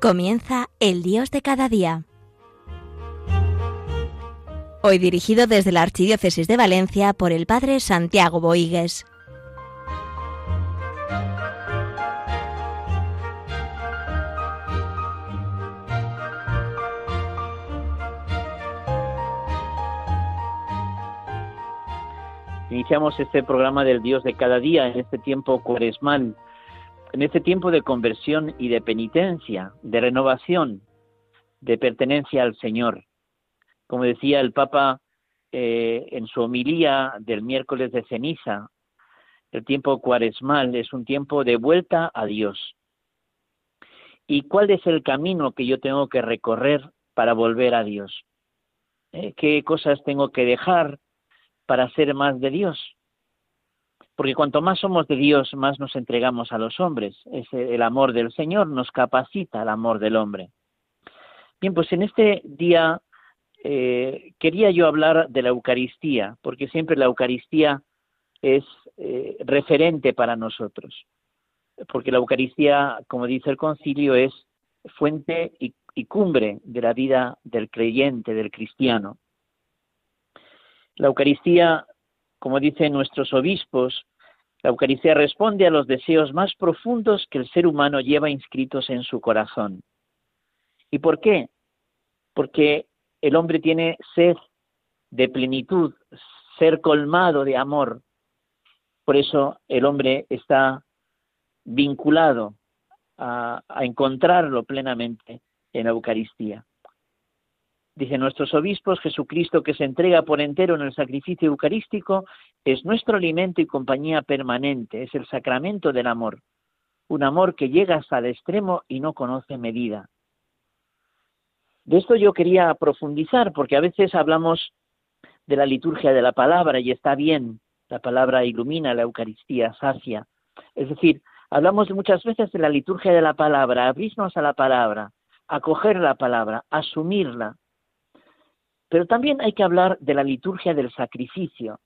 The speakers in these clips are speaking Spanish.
Comienza El Dios de cada día. Hoy dirigido desde la Archidiócesis de Valencia por el Padre Santiago Boigues. Iniciamos este programa del Dios de cada día en este tiempo cuaresmal en este tiempo de conversión y de penitencia, de renovación, de pertenencia al Señor. Como decía el Papa eh, en su homilía del miércoles de ceniza, el tiempo cuaresmal es un tiempo de vuelta a Dios. ¿Y cuál es el camino que yo tengo que recorrer para volver a Dios? Eh, ¿Qué cosas tengo que dejar para ser más de Dios? Porque cuanto más somos de Dios, más nos entregamos a los hombres. el amor del Señor nos capacita al amor del hombre. Bien, pues en este día eh, quería yo hablar de la Eucaristía, porque siempre la Eucaristía es eh, referente para nosotros, porque la Eucaristía, como dice el concilio, es fuente y cumbre de la vida del creyente, del cristiano. La Eucaristía, como dicen nuestros obispos, la Eucaristía responde a los deseos más profundos que el ser humano lleva inscritos en su corazón. ¿Y por qué? Porque el hombre tiene sed de plenitud, ser colmado de amor. Por eso el hombre está vinculado a, encontrarlo plenamente en la Eucaristía. Dicen nuestros obispos, Jesucristo que se entrega por entero en el sacrificio eucarístico es nuestro alimento y compañía permanente, es el sacramento del amor, un amor que llega hasta el extremo y no conoce medida. De esto yo quería profundizar porque a veces hablamos de la liturgia de la palabra y está bien, la palabra ilumina, la Eucaristía sacia. Es decir, hablamos muchas veces de la liturgia de la palabra, abrirnos a la palabra, acoger la palabra, asumirla, pero también hay que hablar de la liturgia del sacrificio,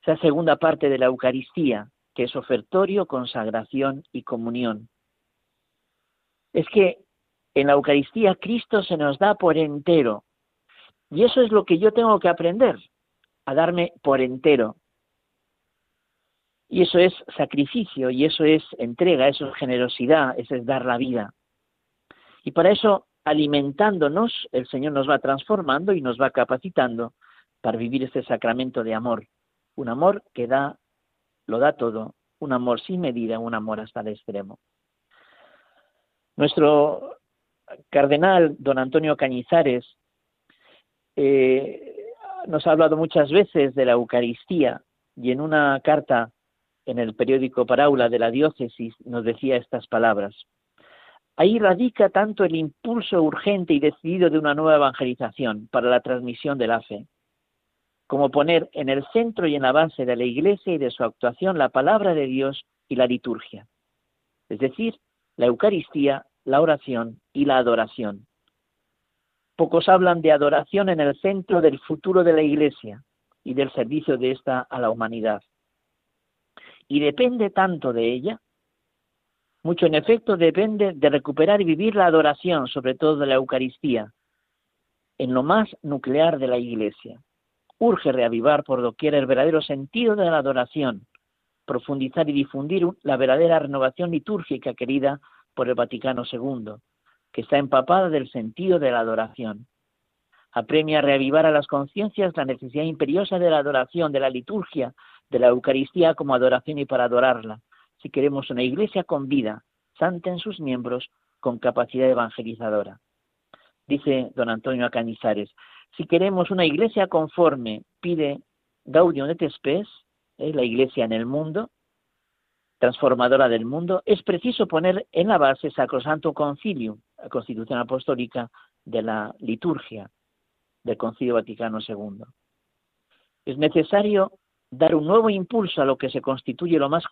esa segunda parte de la Eucaristía, que es ofertorio, consagración y comunión. Es que en la Eucaristía Cristo se nos da por entero. Y eso es lo que yo tengo que aprender, a darme por entero. Y eso es sacrificio, y eso es entrega, eso es generosidad, eso es dar la vida. Y para eso alimentándonos, el Señor nos va transformando y nos va capacitando para vivir este sacramento de amor. Un amor que da, lo da todo, un amor sin medida, un amor hasta el extremo. Nuestro cardenal, don Antonio Cañizares, eh, nos ha hablado muchas veces de la Eucaristía y en una carta en el periódico Paraula de la diócesis nos decía estas palabras. Ahí radica tanto el impulso urgente y decidido de una nueva evangelización para la transmisión de la fe, como poner en el centro y en la base de la Iglesia y de su actuación la palabra de Dios y la liturgia, es decir, la Eucaristía, la oración y la adoración. Pocos hablan de adoración en el centro del futuro de la Iglesia y del servicio de ésta a la humanidad. Y depende tanto de ella mucho en efecto depende de recuperar y vivir la adoración, sobre todo de la Eucaristía, en lo más nuclear de la Iglesia. Urge reavivar por doquier el verdadero sentido de la adoración, profundizar y difundir la verdadera renovación litúrgica querida por el Vaticano II, que está empapada del sentido de la adoración. Apremia a reavivar a las conciencias la necesidad imperiosa de la adoración, de la liturgia, de la Eucaristía como adoración y para adorarla, si queremos una iglesia con vida, santa en sus miembros, con capacidad evangelizadora. Dice don Antonio Acanizares, si queremos una iglesia conforme, pide Gaudium et Spes, la iglesia en el mundo, transformadora del mundo, es preciso poner en la base Sacrosanto Concilium, la constitución apostólica de la liturgia del Concilio Vaticano II. Es necesario dar un nuevo impulso a lo que se constituye lo más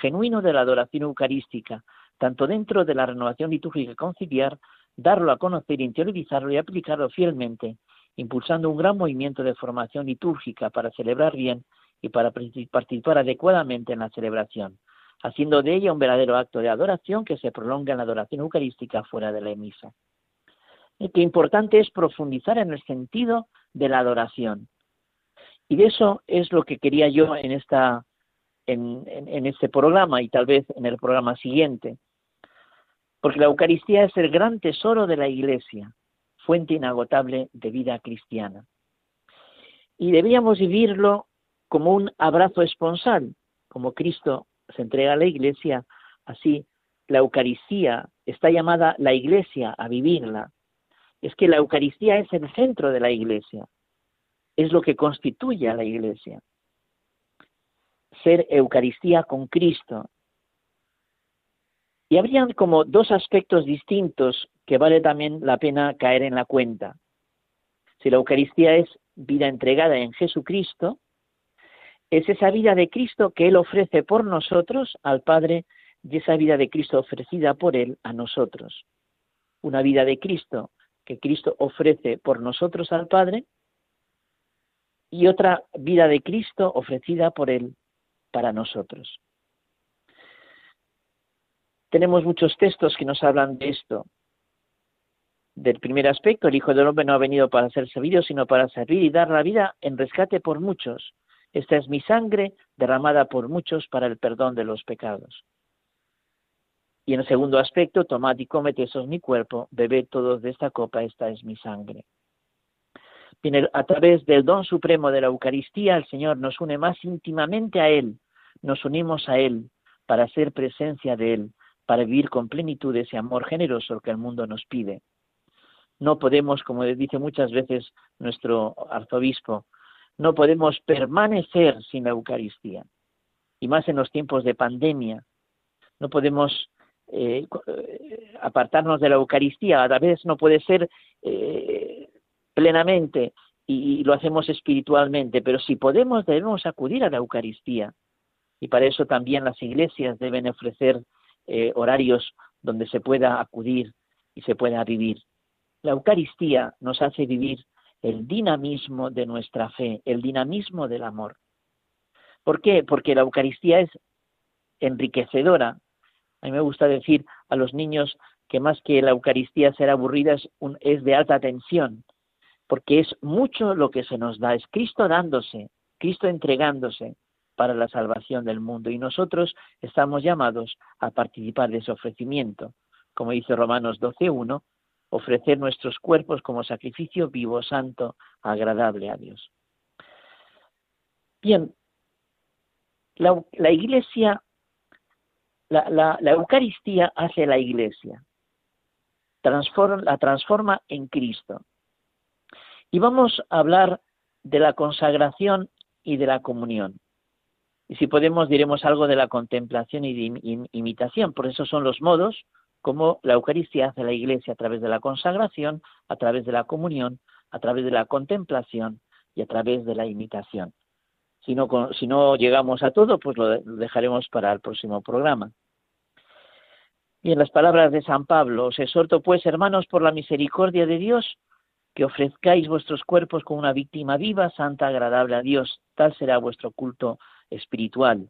genuino de la adoración eucarística, tanto dentro de la renovación litúrgica conciliar, darlo a conocer, interiorizarlo y aplicarlo fielmente, impulsando un gran movimiento de formación litúrgica para celebrar bien y para participar adecuadamente en la celebración. haciendo de ella un verdadero acto de adoración que se prolonga en la adoración eucarística fuera de la misa. Y que importante es profundizar en el sentido de la adoración. Y eso es lo que quería yo en, esta, en este programa y tal vez en el programa siguiente. Porque la Eucaristía es el gran tesoro de la Iglesia, fuente inagotable de vida cristiana. Y debíamos vivirlo como un abrazo esponsal, como Cristo se entrega a la Iglesia, así la Eucaristía está llamada la Iglesia a vivirla. Es que la Eucaristía es el centro de la Iglesia, es lo que constituye a la Iglesia. Ser Eucaristía con Cristo. Y habrían como dos aspectos distintos que vale también la pena caer en la cuenta. Si la Eucaristía es vida entregada en Jesucristo, es esa vida de Cristo que Él ofrece por nosotros al Padre y esa vida de Cristo ofrecida por Él a nosotros. Una vida de Cristo que Cristo ofrece por nosotros al Padre y otra vida de Cristo ofrecida por Él para nosotros. Tenemos muchos textos que nos hablan de esto. Del primer aspecto, el Hijo del Hombre no ha venido para ser servido, sino para servir y dar la vida en rescate por muchos. Esta es mi sangre derramada por muchos para el perdón de los pecados. Y en el segundo aspecto, tomad y comed, eso es mi cuerpo, bebed todos de esta copa, esta es mi sangre. A través del don supremo de la Eucaristía, el Señor nos une más íntimamente a Él, nos unimos a Él para ser presencia de Él, para vivir con plenitud ese amor generoso que el mundo nos pide. No podemos, como dice muchas veces nuestro arzobispo, no podemos permanecer sin la Eucaristía. Y más en los tiempos de pandemia. No podemos eh, eh, apartarnos de la Eucaristía. A la vez no puede ser eh, plenamente y, lo hacemos espiritualmente, pero si podemos debemos acudir a la Eucaristía. Y para eso también las iglesias deben ofrecer horarios donde se pueda acudir y se pueda vivir. La Eucaristía nos hace vivir el dinamismo de nuestra fe, el dinamismo del amor. ¿Por qué? Porque la Eucaristía es enriquecedora. A mí me gusta decir a los niños que más que la Eucaristía ser aburrida es, es de alta tensión, porque es mucho lo que se nos da, es Cristo dándose, Cristo entregándose para la salvación del mundo y nosotros estamos llamados a participar de ese ofrecimiento. Como dice Romanos 12.1, ofrecer nuestros cuerpos como sacrificio vivo, santo, agradable a Dios. Bien, la, iglesia, la, Eucaristía hace la iglesia, la transforma en Cristo. Y vamos a hablar de la consagración y de la comunión. Y si podemos, diremos algo de la contemplación y de imitación, por eso son los modos como la Eucaristía hace la Iglesia a través de la consagración, a través de la comunión, a través de la contemplación y a través de la imitación. Si no, si no llegamos a todo, pues lo dejaremos para el próximo programa. Y en las palabras de San Pablo, os exhorto pues, hermanos, por la misericordia de Dios, que ofrezcáis vuestros cuerpos como una víctima viva, santa, agradable a Dios. Tal será vuestro culto espiritual.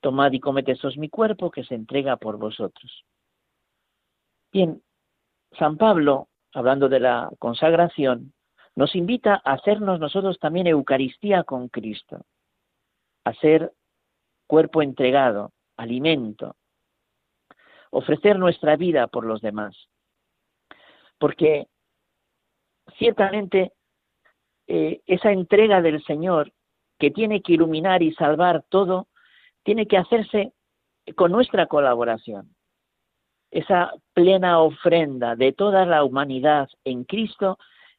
Tomad y comed, mi cuerpo que se entrega por vosotros. Bien, San Pablo, hablando de la consagración, nos invita a hacernos nosotros también Eucaristía con Cristo, a ser cuerpo entregado, alimento, ofrecer nuestra vida por los demás. Porque ciertamente eh, esa entrega del Señor que tiene que iluminar y salvar todo, tiene que hacerse con nuestra colaboración. Esa plena ofrenda de toda la humanidad en Cristo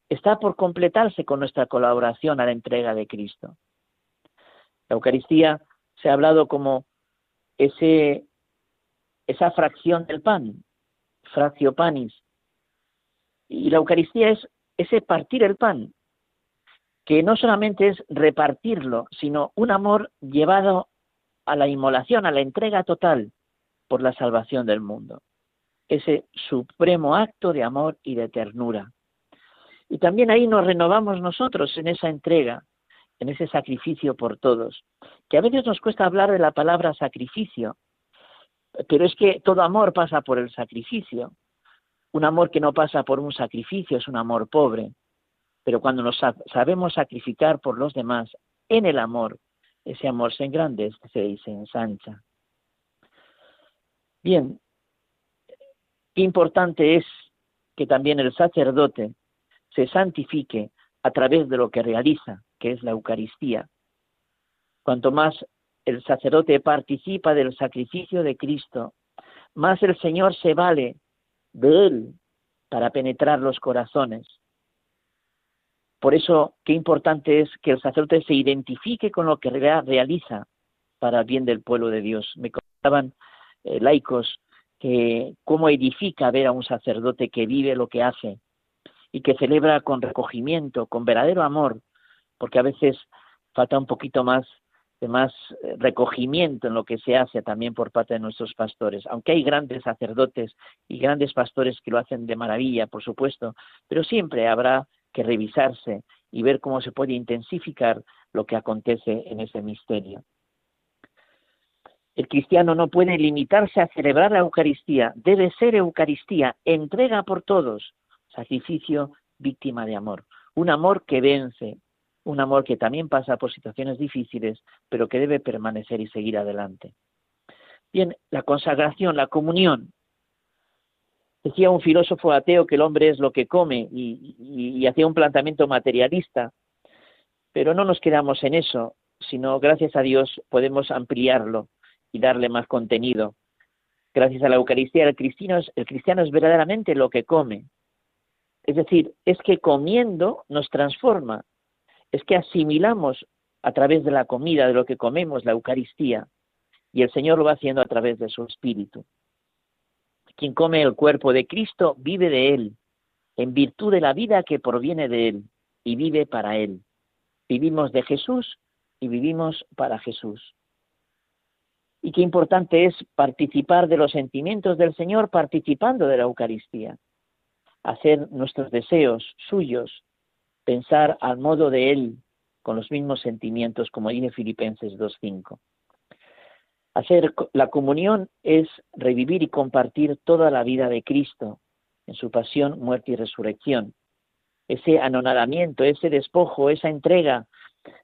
está por completarse con nuestra colaboración a la entrega de Cristo. La Eucaristía se ha hablado como ese, esa fracción del pan, fraccio panis. Y la Eucaristía es ese partir el pan, que no solamente es repartirlo, sino un amor llevado a la inmolación, a la entrega total por la salvación del mundo. Ese supremo acto de amor y de ternura. Y también ahí nos renovamos nosotros en esa entrega en ese sacrificio por todos, que a veces nos cuesta hablar de la palabra sacrificio, pero es que todo amor pasa por el sacrificio. Un amor que no pasa por un sacrificio es un amor pobre, pero cuando nos sabemos sacrificar por los demás en el amor, ese amor se engrandece y se ensancha. Bien, qué importante es que también el sacerdote se santifique a través de lo que realiza, que es la Eucaristía. Cuanto más el sacerdote participa del sacrificio de Cristo, más el Señor se vale de él para penetrar los corazones. Por eso, qué importante es que el sacerdote se identifique con lo que realiza para el bien del pueblo de Dios. Me contaban eh, laicos que cómo edifica ver a un sacerdote que vive lo que hace y que celebra con recogimiento, con verdadero amor, porque a veces falta un poquito más de más eh, recogimiento en lo que se hace también por parte de nuestros pastores, aunque hay grandes sacerdotes y grandes pastores que lo hacen de maravilla, por supuesto, pero siempre habrá que revisarse y ver cómo se puede intensificar lo que acontece en ese misterio. El cristiano no puede limitarse a celebrar la Eucaristía, debe ser Eucaristía, entrega por todos, sacrificio, víctima de amor, un amor que vence, un amor que también pasa por situaciones difíciles, pero que debe permanecer y seguir adelante. Bien, la consagración, la comunión. Decía un filósofo ateo que el hombre es lo que come y, hacía un planteamiento materialista, pero no nos quedamos en eso, sino gracias a Dios podemos ampliarlo y darle más contenido. Gracias a la Eucaristía, el cristiano, el cristiano es verdaderamente lo que come. Es decir, es que comiendo nos transforma, es que asimilamos a través de la comida, de lo que comemos, la Eucaristía, y el Señor lo va haciendo a través de su Espíritu. Quien come el cuerpo de Cristo vive de Él, en virtud de la vida que proviene de Él, y vive para Él. Vivimos de Jesús y vivimos para Jesús. Y qué importante es participar de los sentimientos del Señor participando de la Eucaristía, hacer nuestros deseos suyos pensar al modo de Él, con los mismos sentimientos, como dice Filipenses 2.5. Hacer la comunión es revivir y compartir toda la vida de Cristo en su pasión, muerte y resurrección. Ese anonadamiento, ese despojo, esa entrega.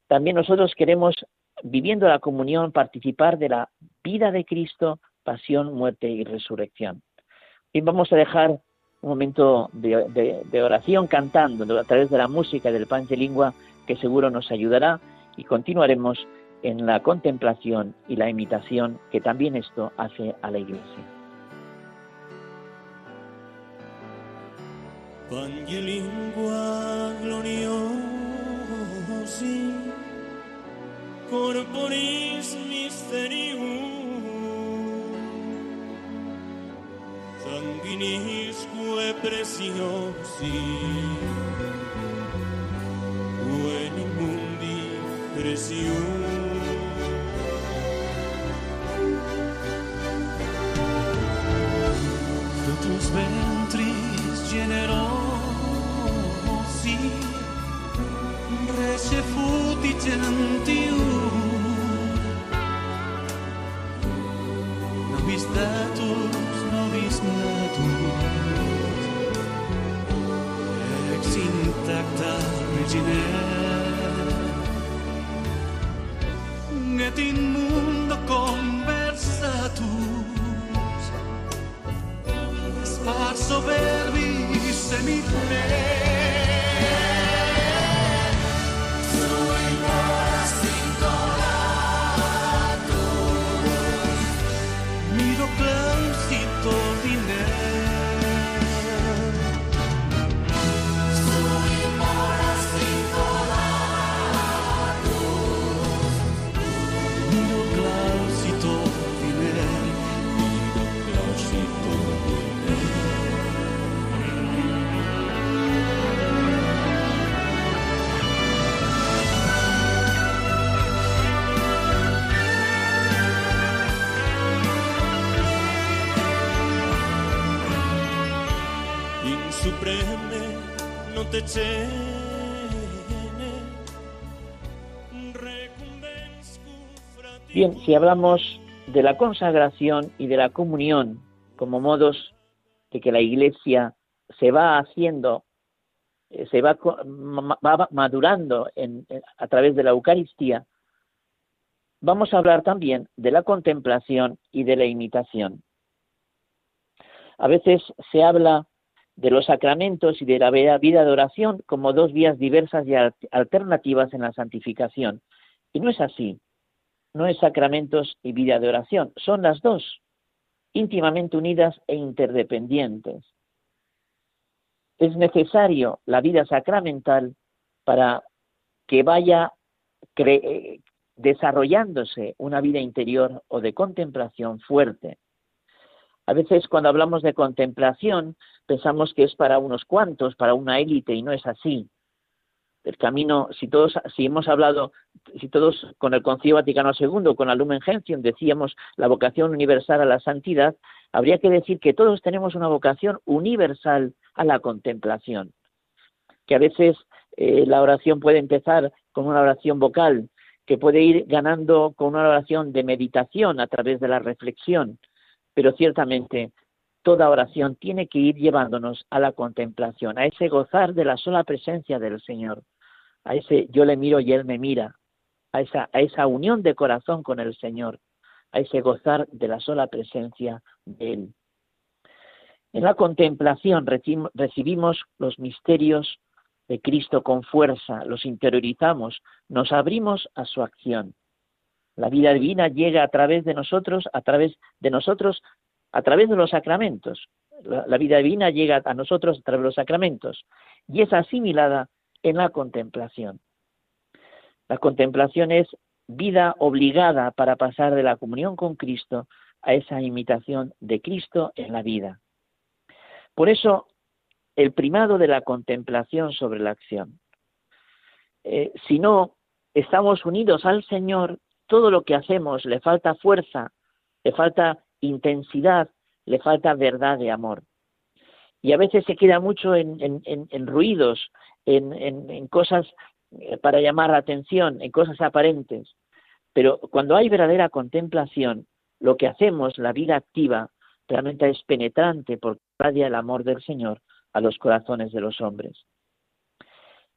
También nosotros queremos, viviendo la comunión, participar de la vida de Cristo, pasión, muerte y resurrección. Y vamos a dejar un momento de, oración cantando a través de la música del Panche Lingua que seguro nos ayudará y continuaremos en la contemplación y la imitación que también esto hace a la Iglesia. Lingua gloriosi corporis mysterium sanguinisque preciosi Ueni mundi precium Frutus ventris generosi Recefuti gentium no te Bien, si hablamos de la consagración y de la comunión como modos de que la Iglesia se va haciendo, eh, se va, va madurando en, a través de la Eucaristía, vamos a hablar también de la contemplación y de la imitación. A veces se habla de los sacramentos y de la vida de oración como dos vías diversas y alternativas en la santificación. Y no es así. No es sacramentos y vida de oración. Son las dos, íntimamente unidas e interdependientes. Es necesario la vida sacramental para que vaya desarrollándose una vida interior o de contemplación fuerte. A veces cuando hablamos de contemplación pensamos que es para unos cuantos, para una élite, y no es así. El camino, si todos, si hemos hablado, si todos con el Concilio Vaticano II, con la Lumen Gentium, decíamos la vocación universal a la santidad, habría que decir que todos tenemos una vocación universal a la contemplación. Que a veces eh, la oración puede empezar con una oración vocal, que puede ir ganando con una oración de meditación a través de la reflexión, pero ciertamente toda oración tiene que ir llevándonos a la contemplación, a ese gozar de la sola presencia del Señor, a ese yo le miro y Él me mira, a esa, a esa unión de corazón con el Señor, a ese gozar de la sola presencia de Él. En la contemplación recibimos los misterios de Cristo con fuerza, los interiorizamos, nos abrimos a su acción. La vida divina llega a través de nosotros, a través de nosotros, a través de los sacramentos. La, vida divina llega a nosotros a través de los sacramentos y es asimilada en la contemplación. La contemplación es vida obligada para pasar de la comunión con Cristo a esa imitación de Cristo en la vida. Por eso, el primado de la contemplación sobre la acción. Eh, si no estamos unidos al Señor, todo lo que hacemos le falta fuerza, le falta intensidad, le falta verdad de amor. Y a veces se queda mucho en, ruidos, en, cosas eh, para llamar la atención, en cosas aparentes. Pero cuando hay verdadera contemplación, lo que hacemos, la vida activa, realmente es penetrante porque radia el amor del Señor a los corazones de los hombres.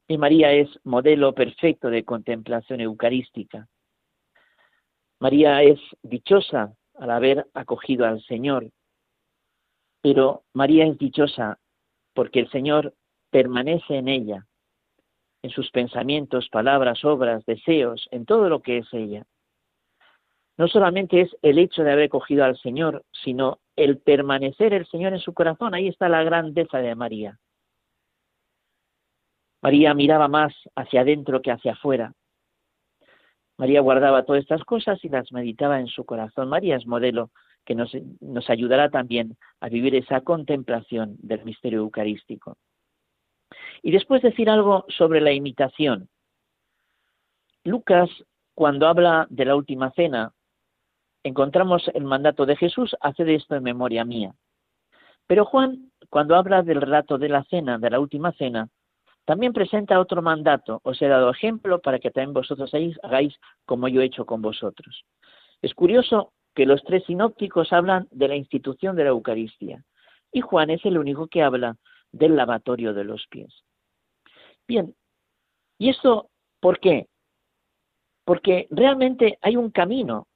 Y María es modelo perfecto de contemplación eucarística. María es dichosa al haber acogido al Señor, pero María es dichosa porque el Señor permanece en ella, en sus pensamientos, palabras, obras, deseos, en todo lo que es ella. No solamente es el hecho de haber acogido al Señor, sino el permanecer el Señor en su corazón. Ahí está la grandeza de María. María miraba más hacia adentro que hacia afuera. María guardaba todas estas cosas y las meditaba en su corazón. María es modelo que nos, ayudará también a vivir esa contemplación del misterio eucarístico. Y después decir algo sobre la imitación. Lucas, cuando habla de la última cena, encontramos el mandato de Jesús, haced esto en memoria mía. Pero Juan, cuando habla del relato de la cena, de la última cena, también presenta otro mandato, os he dado ejemplo para que también vosotros hagáis como yo he hecho con vosotros. Es curioso que los tres sinópticos hablan de la institución de la Eucaristía y Juan es el único que habla del lavatorio de los pies. Bien, ¿y esto por qué? Porque realmente hay un camino,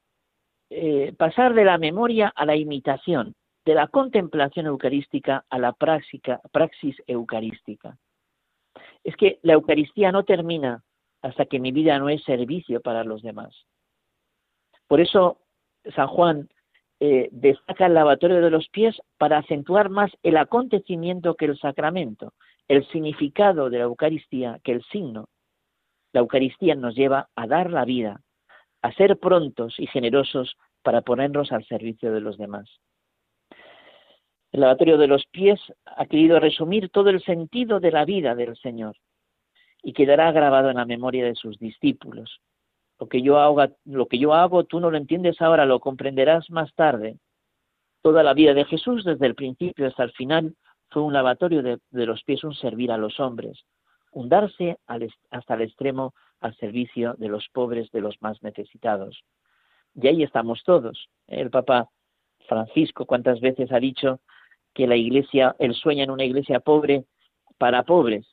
eh, pasar de la memoria a la imitación, de la contemplación eucarística a la praxis eucarística es que la Eucaristía no termina hasta que mi vida no es servicio para los demás. Por eso San Juan eh, destaca el lavatorio de los pies para acentuar más el acontecimiento que el sacramento, el significado de la Eucaristía que el signo. La Eucaristía nos lleva a dar la vida, a ser prontos y generosos para ponernos al servicio de los demás. El lavatorio de los pies ha querido resumir todo el sentido de la vida del Señor y quedará grabado en la memoria de sus discípulos. Lo que yo hago, lo que yo hago tú no lo entiendes ahora, lo comprenderás más tarde. Toda la vida de Jesús, desde el principio hasta el final, fue un lavatorio de, los pies, un servir a los hombres, un darse hasta el extremo al servicio de los pobres, de los más necesitados. Y ahí estamos todos. El Papa Francisco cuántas veces ha dicho que la iglesia, él sueña en una iglesia pobre para pobres.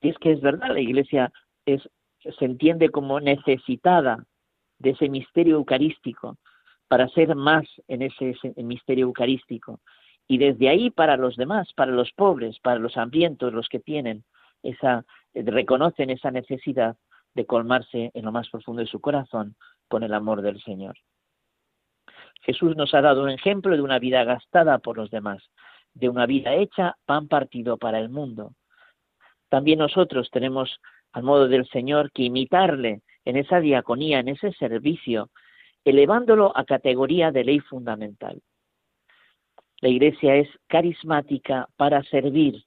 Y es que es verdad, la iglesia es, se entiende como necesitada de ese misterio eucarístico para ser más en ese, ese misterio eucarístico. Y desde ahí para los demás, para los pobres, para los hambrientos, los que tienen esa, reconocen esa necesidad de colmarse en lo más profundo de su corazón con el amor del Señor. Jesús nos ha dado un ejemplo de una vida gastada por los demás, de una vida hecha pan partido para el mundo. También nosotros tenemos, al modo del Señor, que imitarle en esa diaconía, en ese servicio, elevándolo a categoría de ley fundamental. La Iglesia es carismática para servir.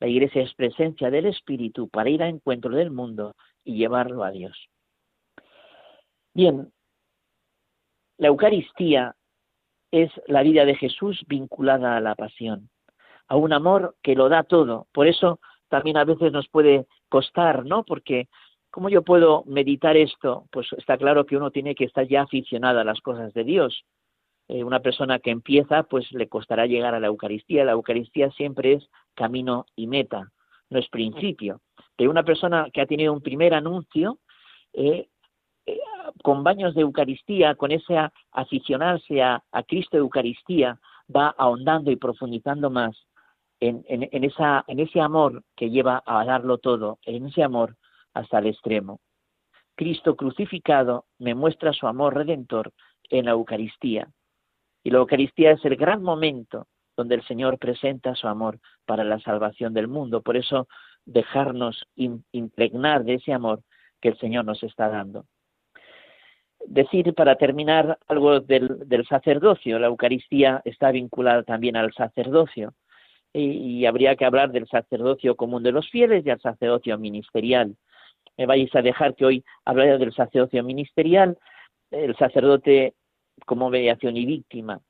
La Iglesia es presencia del Espíritu para ir a encuentro del mundo y llevarlo a Dios. Bien, la Eucaristía es la vida de Jesús vinculada a la pasión, a un amor que lo da todo. Por eso también a veces nos puede costar, ¿no? Porque ¿cómo yo puedo meditar esto? Pues está claro que uno tiene que estar ya aficionada a las cosas de Dios. Eh, una persona que empieza, pues le costará llegar a la Eucaristía. La Eucaristía siempre es camino y meta, no es principio. Pero una persona que ha tenido un primer anuncio, eh, con baños de Eucaristía, con ese aficionarse a, Cristo Eucaristía, va ahondando y profundizando más en, esa, en ese amor que lleva a darlo todo, en ese amor hasta el extremo. Cristo crucificado me muestra su amor redentor en la Eucaristía. Y la Eucaristía es el gran momento donde el Señor presenta su amor para la salvación del mundo. Por eso dejarnos impregnar de ese amor que el Señor nos está dando decir para terminar algo del, sacerdocio. La Eucaristía está vinculada también al sacerdocio y, habría que hablar del sacerdocio común de los fieles y al sacerdocio ministerial. Me vais a dejar que hoy hablaré del sacerdocio ministerial, el sacerdote como mediación y víctima.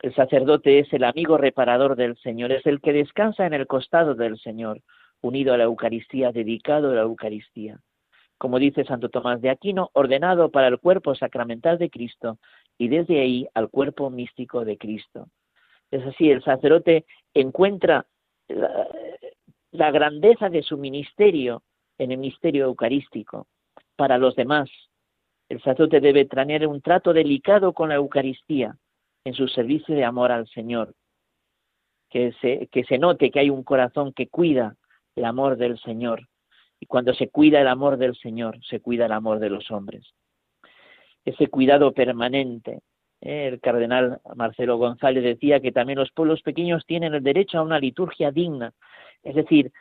El sacerdote es el amigo reparador del Señor, es el que descansa en el costado del Señor, unido a la Eucaristía, dedicado a la Eucaristía como dice Santo Tomás de Aquino, ordenado para el cuerpo sacramental de Cristo y desde ahí al cuerpo místico de Cristo. Es así, el sacerdote encuentra la, grandeza de su ministerio en el misterio eucarístico para los demás. El sacerdote debe tener un trato delicado con la Eucaristía en su servicio de amor al Señor. Que se, que se note que hay un corazón que cuida el amor del Señor y cuando se cuida el amor del Señor, se cuida el amor de los hombres. Ese cuidado permanente. ¿eh? El cardenal Marcelo González decía que también los pueblos pequeños tienen el derecho a una liturgia digna. Es decir,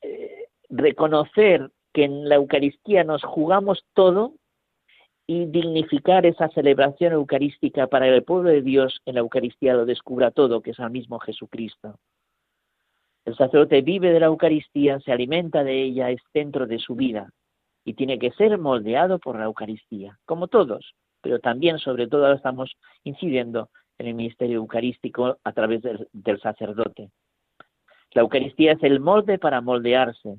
eh, reconocer que en la Eucaristía nos jugamos todo y dignificar esa celebración eucarística para que el pueblo de Dios en la Eucaristía lo descubra todo, que es al mismo Jesucristo. El sacerdote vive de la Eucaristía, se alimenta de ella, es centro de su vida y tiene que ser moldeado por la Eucaristía, como todos, pero también, sobre todo, estamos incidiendo en el ministerio eucarístico a través del, sacerdote. La Eucaristía es el molde para moldearse.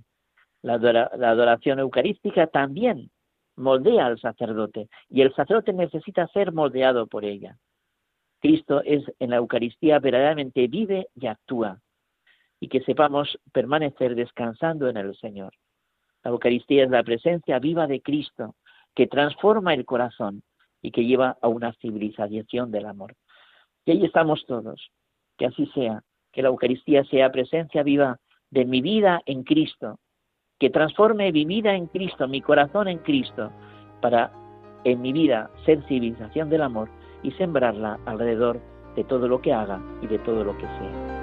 La, la adoración eucarística también moldea al sacerdote y el sacerdote necesita ser moldeado por ella. Cristo es en la Eucaristía verdaderamente vive y actúa y que sepamos permanecer descansando en el Señor. La Eucaristía es la presencia viva de Cristo que transforma el corazón y que lleva a una civilización del amor. Y ahí estamos todos, que así sea, que la Eucaristía sea presencia viva de mi vida en Cristo, que transforme mi vida en Cristo, mi corazón en Cristo, para en mi vida ser civilización del amor y sembrarla alrededor de todo lo que haga y de todo lo que sea.